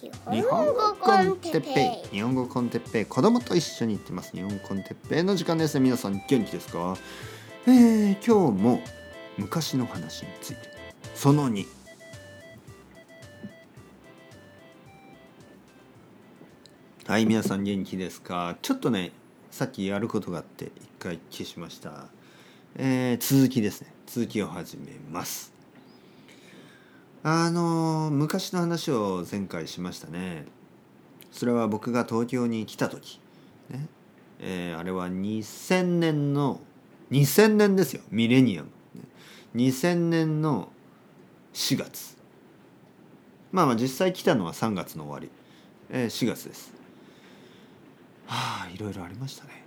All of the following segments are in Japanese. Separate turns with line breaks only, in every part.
日本語コンテッペイ。日本語コンテッペイ。子供と一緒に行ってます。日本コンテッペイの時間です。ね皆さん元気ですか？えー、今日も昔の話について。その2はい皆さん元気ですか？ちょっとねさっきやることがあって一回消しました。えー、続きですね。続きを始めます。あの昔の話を前回しましたね。それは僕が東京に来た時。ね。えー、あれは2000年の2000年ですよ。ミレニアム。2000年の4月。まあまあ実際来たのは3月の終わり、えー、4月です。はあいろいろありましたね。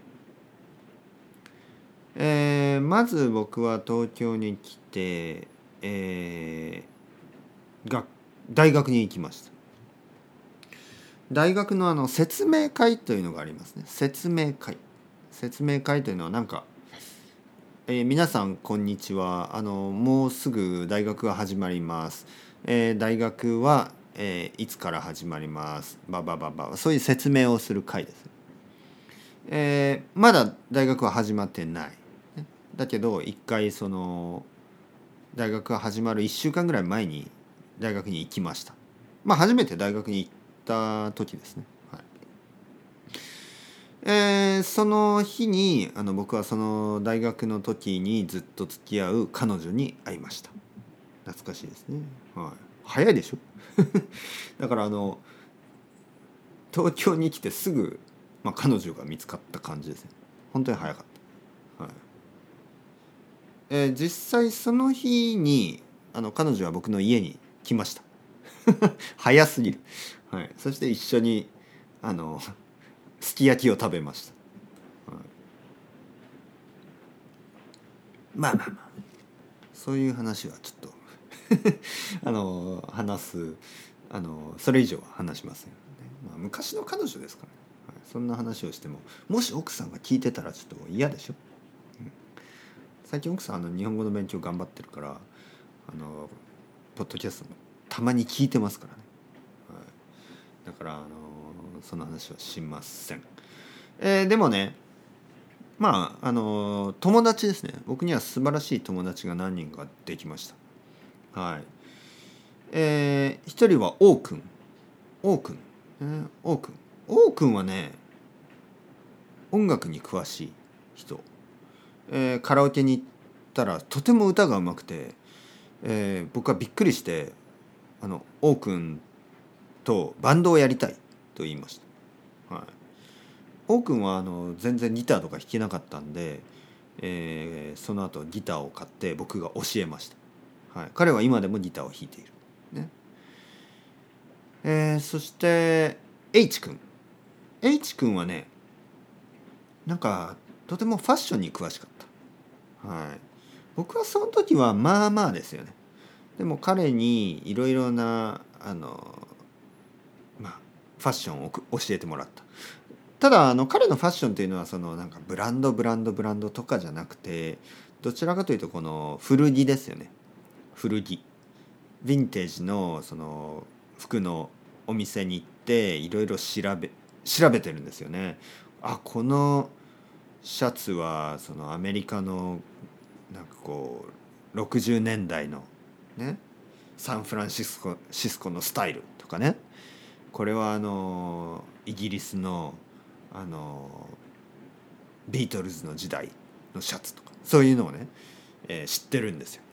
えー、まず僕は東京に来て、えが大学に行きました。大学のあの説明会というのがありますね。説明会。説明会というのはなんか、えー、皆さんこんにちは。あのもうすぐ大学が始まります、えー、大学は、えー、いつから始まります。ばばばば。そういう説明をする会です、えー、まだ大学は始まってない。だけど一回その大学が始まる1週間ぐらい前に大学に行きました。まあ初めて大学に行った時ですね、はい。えー、その日にあの僕はその大学の時にずっと付き合う彼女に会いました。懐かしいですね、はい、早いでしょ？だからあの東京に来てすぐ、まあ、彼女が見つかった感じですね。本当に早かった、はい。えー、実際その日にあの彼女は僕の家に来ました。早すぎる、はい、そして一緒にあのすき焼きを食べました、はい、まあまあまあそういう話はちょっと あの話すあのそれ以上は話しません、ね、まあ、昔の彼女ですからね、はい、そんな話をしてももし奥さんが聞いてたらちょっと嫌でしょ、うん、最近奥さんあの日本語の勉強頑張ってるからあのポッドキャストもたまに聞いてますからね、はい、だから、あのその話はしません、えー、でもねまああの友達ですね。僕には素晴らしい友達が何人かできました。はい。えー、一人は王くん王くん、えー、王くん王くんはね音楽に詳しい人、えー、カラオケに行ったらとても歌がうまくてえー、僕はびっくりしてあの王くんとバンドをやりたいと言いました、はい、王くんはあの全然ギターとか弾けなかったんで、えー、その後ギターを買って僕が教えました、はい、彼は今でもギターを弾いている。ね。えー、そして H 君。H 君はねなんかとてもファッションに詳しかった。はい。僕はその時はまあまあですよね。でも彼にいろいろなあのまあファッションを教えてもらった。ただあの彼のファッションっていうのはそのなんかブランドブランドブランドとかじゃなくてどちらかというとこの古着ですよね。古着。ヴィンテージのその服のお店に行っていろいろ調べ調べてるんですよね。あこのシャツはそのアメリカのなんかこう60年代のねサンフランシスコシスコのスタイルとかねこれはあのイギリスのあのビートルズの時代のシャツとかそういうのをね、えー、知ってるんですよ。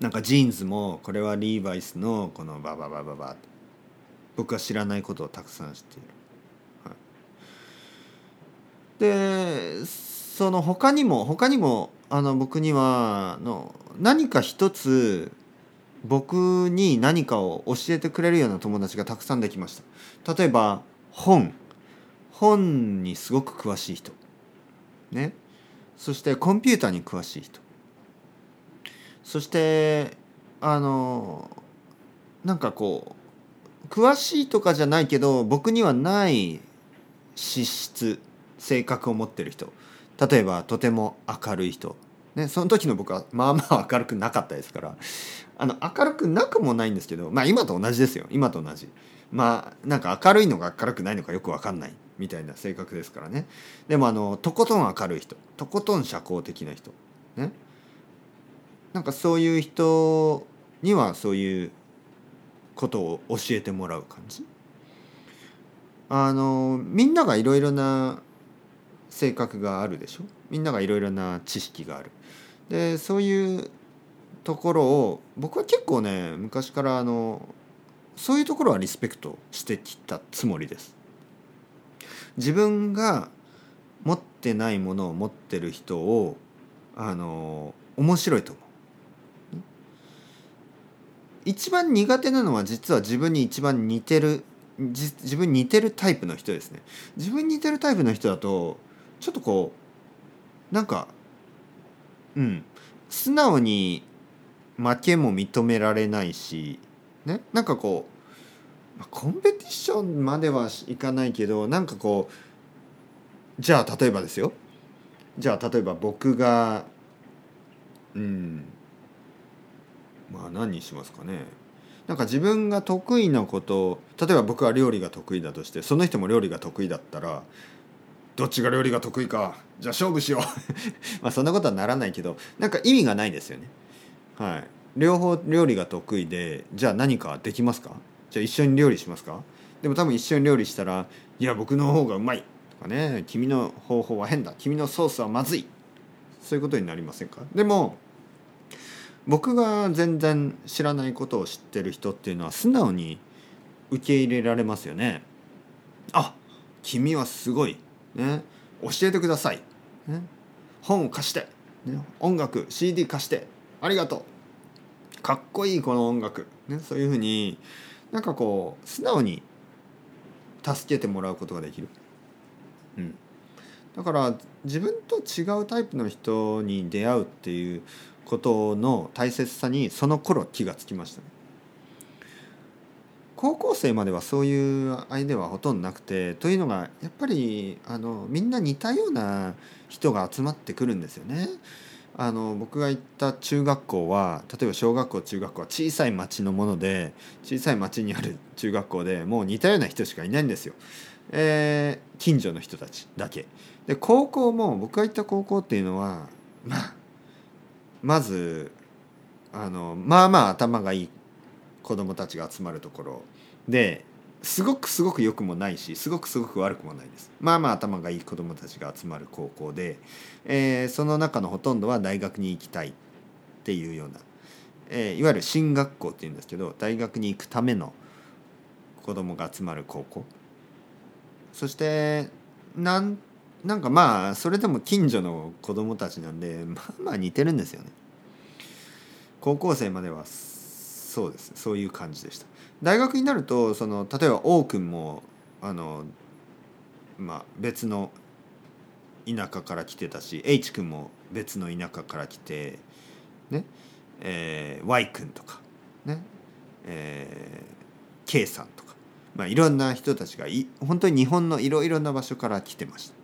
なんかジーンズもこれはリーバイスのこのバババババ僕は知らないことをたくさん知っている。はい、でその他にも他にもあの僕にはの何か一つ僕に何かを教えてくれるような友達がたくさんできました。例えば本。本にすごく詳しい人。ね。そしてコンピューターに詳しい人。そしてあのなんかこう詳しいとかじゃないけど僕にはない資質性格を持ってる人。例えばとても明るい人。ね、その時の僕はまあまあ明るくなかったですから。あの明るくなくもないんですけどまあ今と同じですよ。今と同じ。まあなんか明るいのか明るくないのかよく分かんない。みたいな性格ですからね。でもあのとことん明るい人。とことん社交的な人。ね。なんかそういう人にはそういうことを教えてもらう感じ。あのみんながいろいろな性格があるでしょ？みんながいろいろな知識がある。でそういうところを僕は結構ね昔からあのそういうところはリスペクトしてきたつもりです。自分が持ってないものを持ってる人をあの面白いと思う。一番苦手なのは実は自分に一番似てる自分に似てるタイプの人ですね。自分に似てるタイプの人だとちょっとこうなんかうん。素直に負けも認められないしね？なんかこうコンペティションまではいかないけどなんかこうじゃあ例えばですよ。じゃあ例えば僕がうん。まあ何にしますかね。なんか自分が得意なこと例えば僕は料理が得意だとしてその人も料理が得意だったらどっちが料理が得意かじゃあ勝負しよう。まあそんなことはならないけどなんか意味がないですよね。はい。両方料理が得意でじゃあ何かできますか？じゃあ一緒に料理しますか？でも多分一緒に料理したらいや僕の方がうまい。とかね君の方法は変だ。君のソースはまずい。そういうことになりませんか？でも僕が全然知らないことを知ってる人っていうのは素直に受け入れられますよね。あ君はすごい。ね、教えてください、ね、本を貸して、ね、音楽 CD 貸して。ありがとう。かっこいいこの音楽、ね、そういうふうになんかこう素直に助けてもらうことができる、うん、だから自分と違うタイプの人に出会うっていうことの大切さにその頃気がつきましたね。高校生まではそういう相手はほとんどなくてというのがやっぱりあのみんな似たような人が集まってくるんですよね。あの僕が行った中学校は例えば小学校中学校は小さい町のもので小さい町にある中学校でもう似たような人しかいないんですよ。えー、近所の人たちだけ。で高校も僕が行った高校っていうのはまあまずあのまあまあ頭がいい子供たちが集まるところ。ですごくすごく良くもないしすごくすごく悪くもないです。まあまあ頭がいい子供たちが集まる高校で、えー、その中のほとんどは大学に行きたいっていうような、えー、いわゆる進学校っていうんですけど大学に行くための子供が集まる高校。そしてなんなんかまあそれでも近所の子供たちなんでまあまあ似てるんですよね。高校生まではそうですそういう感じでした。大学になるとその例えば王君もあのまあ別の田舎から来てたし H 君も別の田舎から来てねえー、Y 君とかねえー、K さんとか、まあ、いろんな人たちがい本当に日本のいろいろな場所から来てました。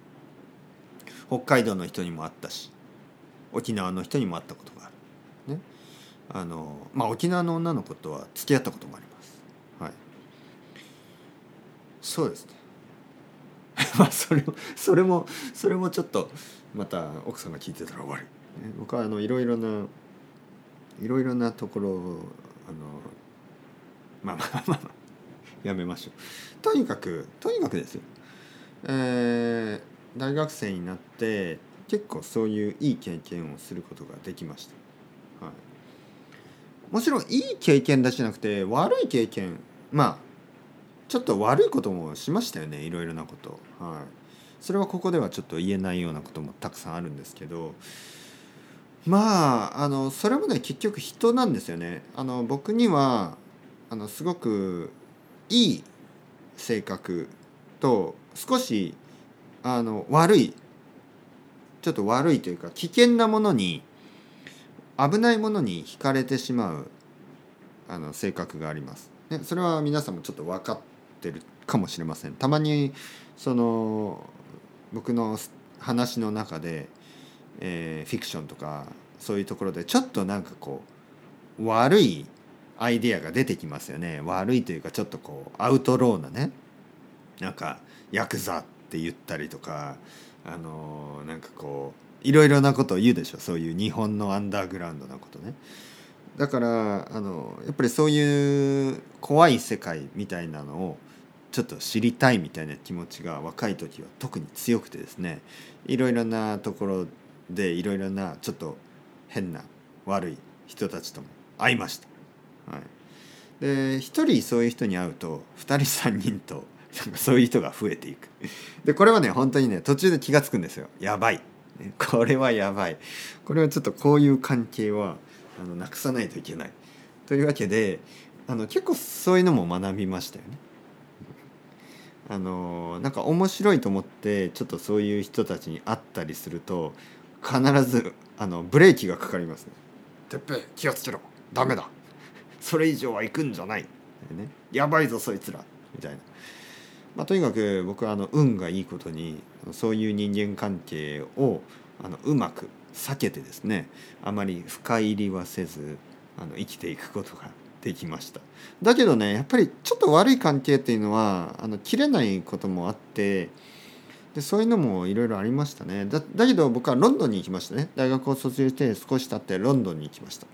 北海道の人にも会ったし沖縄の人にも会ったことがある。あのまあ沖縄の女の子とは付き合ったこともあります。はい。そうですね。まあそれもそれもそれもちょっとまた奥さんが聞いてたら終わり、僕はあのいろいろないろいろなところあのまあまあまあまあやめましょう。とにかくとにかくですよ。えー、大学生になって結構そういういい経験をすることができました。もちろんいい経験だしなくて悪い経験まあちょっと悪いこともしましたよねいろいろなこと。はい。それはここではちょっと言えないようなこともたくさんあるんですけどまああのそれもね結局人なんですよね。あの僕にはあのすごくいい性格と少しあの悪いちょっと悪いというか危険なものに危ないものに惹かれてしまうあの性格があります。ね、それは皆さんもちょっと分かってるかもしれません。たまにその僕の話の中でえーフィクションとかそういうところでちょっとなんかこう悪いアイデアが出てきますよね悪いというかちょっとこうアウトローなねなんかヤクザって言ったりとかあのーなんかこういろいろなことを言うでしょそういう日本のアンダーグラウンドなことね。だからあのやっぱりそういう怖い世界みたいなのをちょっと知りたいみたいな気持ちが若い時は特に強くてですねいろいろなところでいろいろなちょっと変な悪い人たちとも会いました。はい、で一人そういう人に会うと二人三人となんかそういう人が増えていく。でこれはね本当にね途中で気が付くんですよ。やばい。ね これはやばい。これはちょっとこういう関係はあのなくさないといけない。というわけであの結構そういうのも学びましたよね。あのなんか面白いと思ってちょっとそういう人たちに会ったりすると必ずあのブレーキがかかりますね。てっぺい気をつけろダメだ それ以上は行くんじゃない、ね、やばいぞそいつらみたいな。まあ、とにかく僕はあの運がいいことにそういう人間関係をあのうまく避けてですねあまり深入りはせずあの生きていくことができました。だけどねやっぱりちょっと悪い関係っていうのはあの切れないこともあってでそういうのもいろいろありましたね。だだけど僕はロンドンに行きましたね。大学を卒業して少し経ってロンドンに行きました。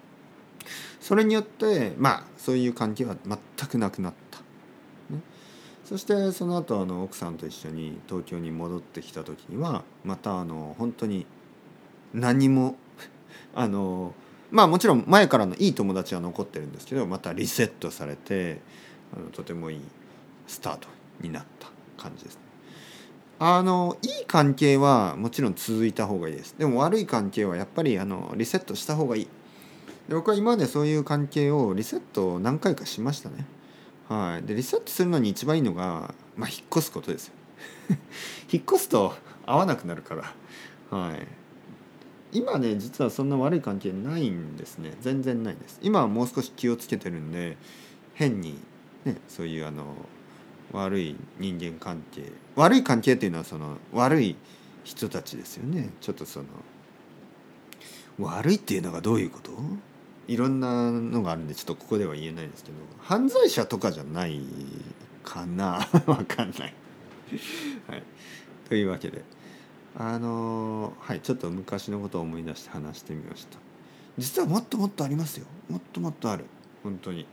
それによってまあそういう関係は全くなくなった、そしてその後あの奥さんと一緒に東京に戻ってきた時にはまたあの本当に何も あのまあもちろん前からのいい友達は残ってるんですけどまたリセットされてあのとてもいいスタートになった感じですね。あのいい関係はもちろん続いた方がいいです。でも悪い関係はやっぱりあのリセットした方がいい。で僕は今までそういう関係をリセットを何回かしましたね。はい、でリセットするのに一番いいのが、まあ、引っ越すことですよ。引っ越すと合わなくなるから。はい、今ね実はそんな悪い関係ないんですね。全然ないです。今はもう少し気をつけてるんで変にねそういうあの悪い人間関係悪い関係っていうのはその悪い人たちですよね。ちょっとその悪いっていうのがどういうこと？いろんなのがあるんでちょっとここでは言えないですけど犯罪者とかじゃないかな。わかんない、はい、というわけで。あのはい。ちょっと昔のことを思い出して話してみました。実はもっともっとありますよ。もっともっとある。本当に。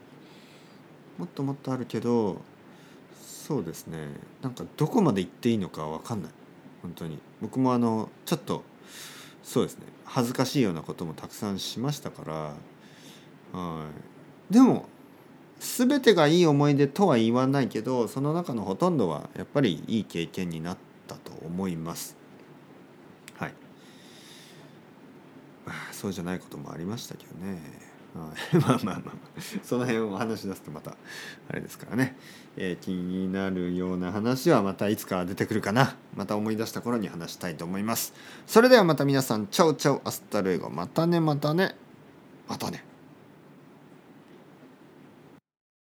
もっともっとあるけどそうですね。なんかどこまで行っていいのかわかんない。本当に。僕もあのちょっとそうですね。恥ずかしいようなこともたくさんしましたからはい。でも全てがいい思い出とは言わないけどその中のほとんどはやっぱりいい経験になったと思います。はい。まあそうじゃないこともありましたけどね。はい。まあまあまあ。まあその辺を話し出すとまたあれですからね、えー気になるような話はまたいつか出てくるかな。また思い出した頃に話したいと思います。それではまた皆さん ciao ciao hasta luego。またねまたね。またね。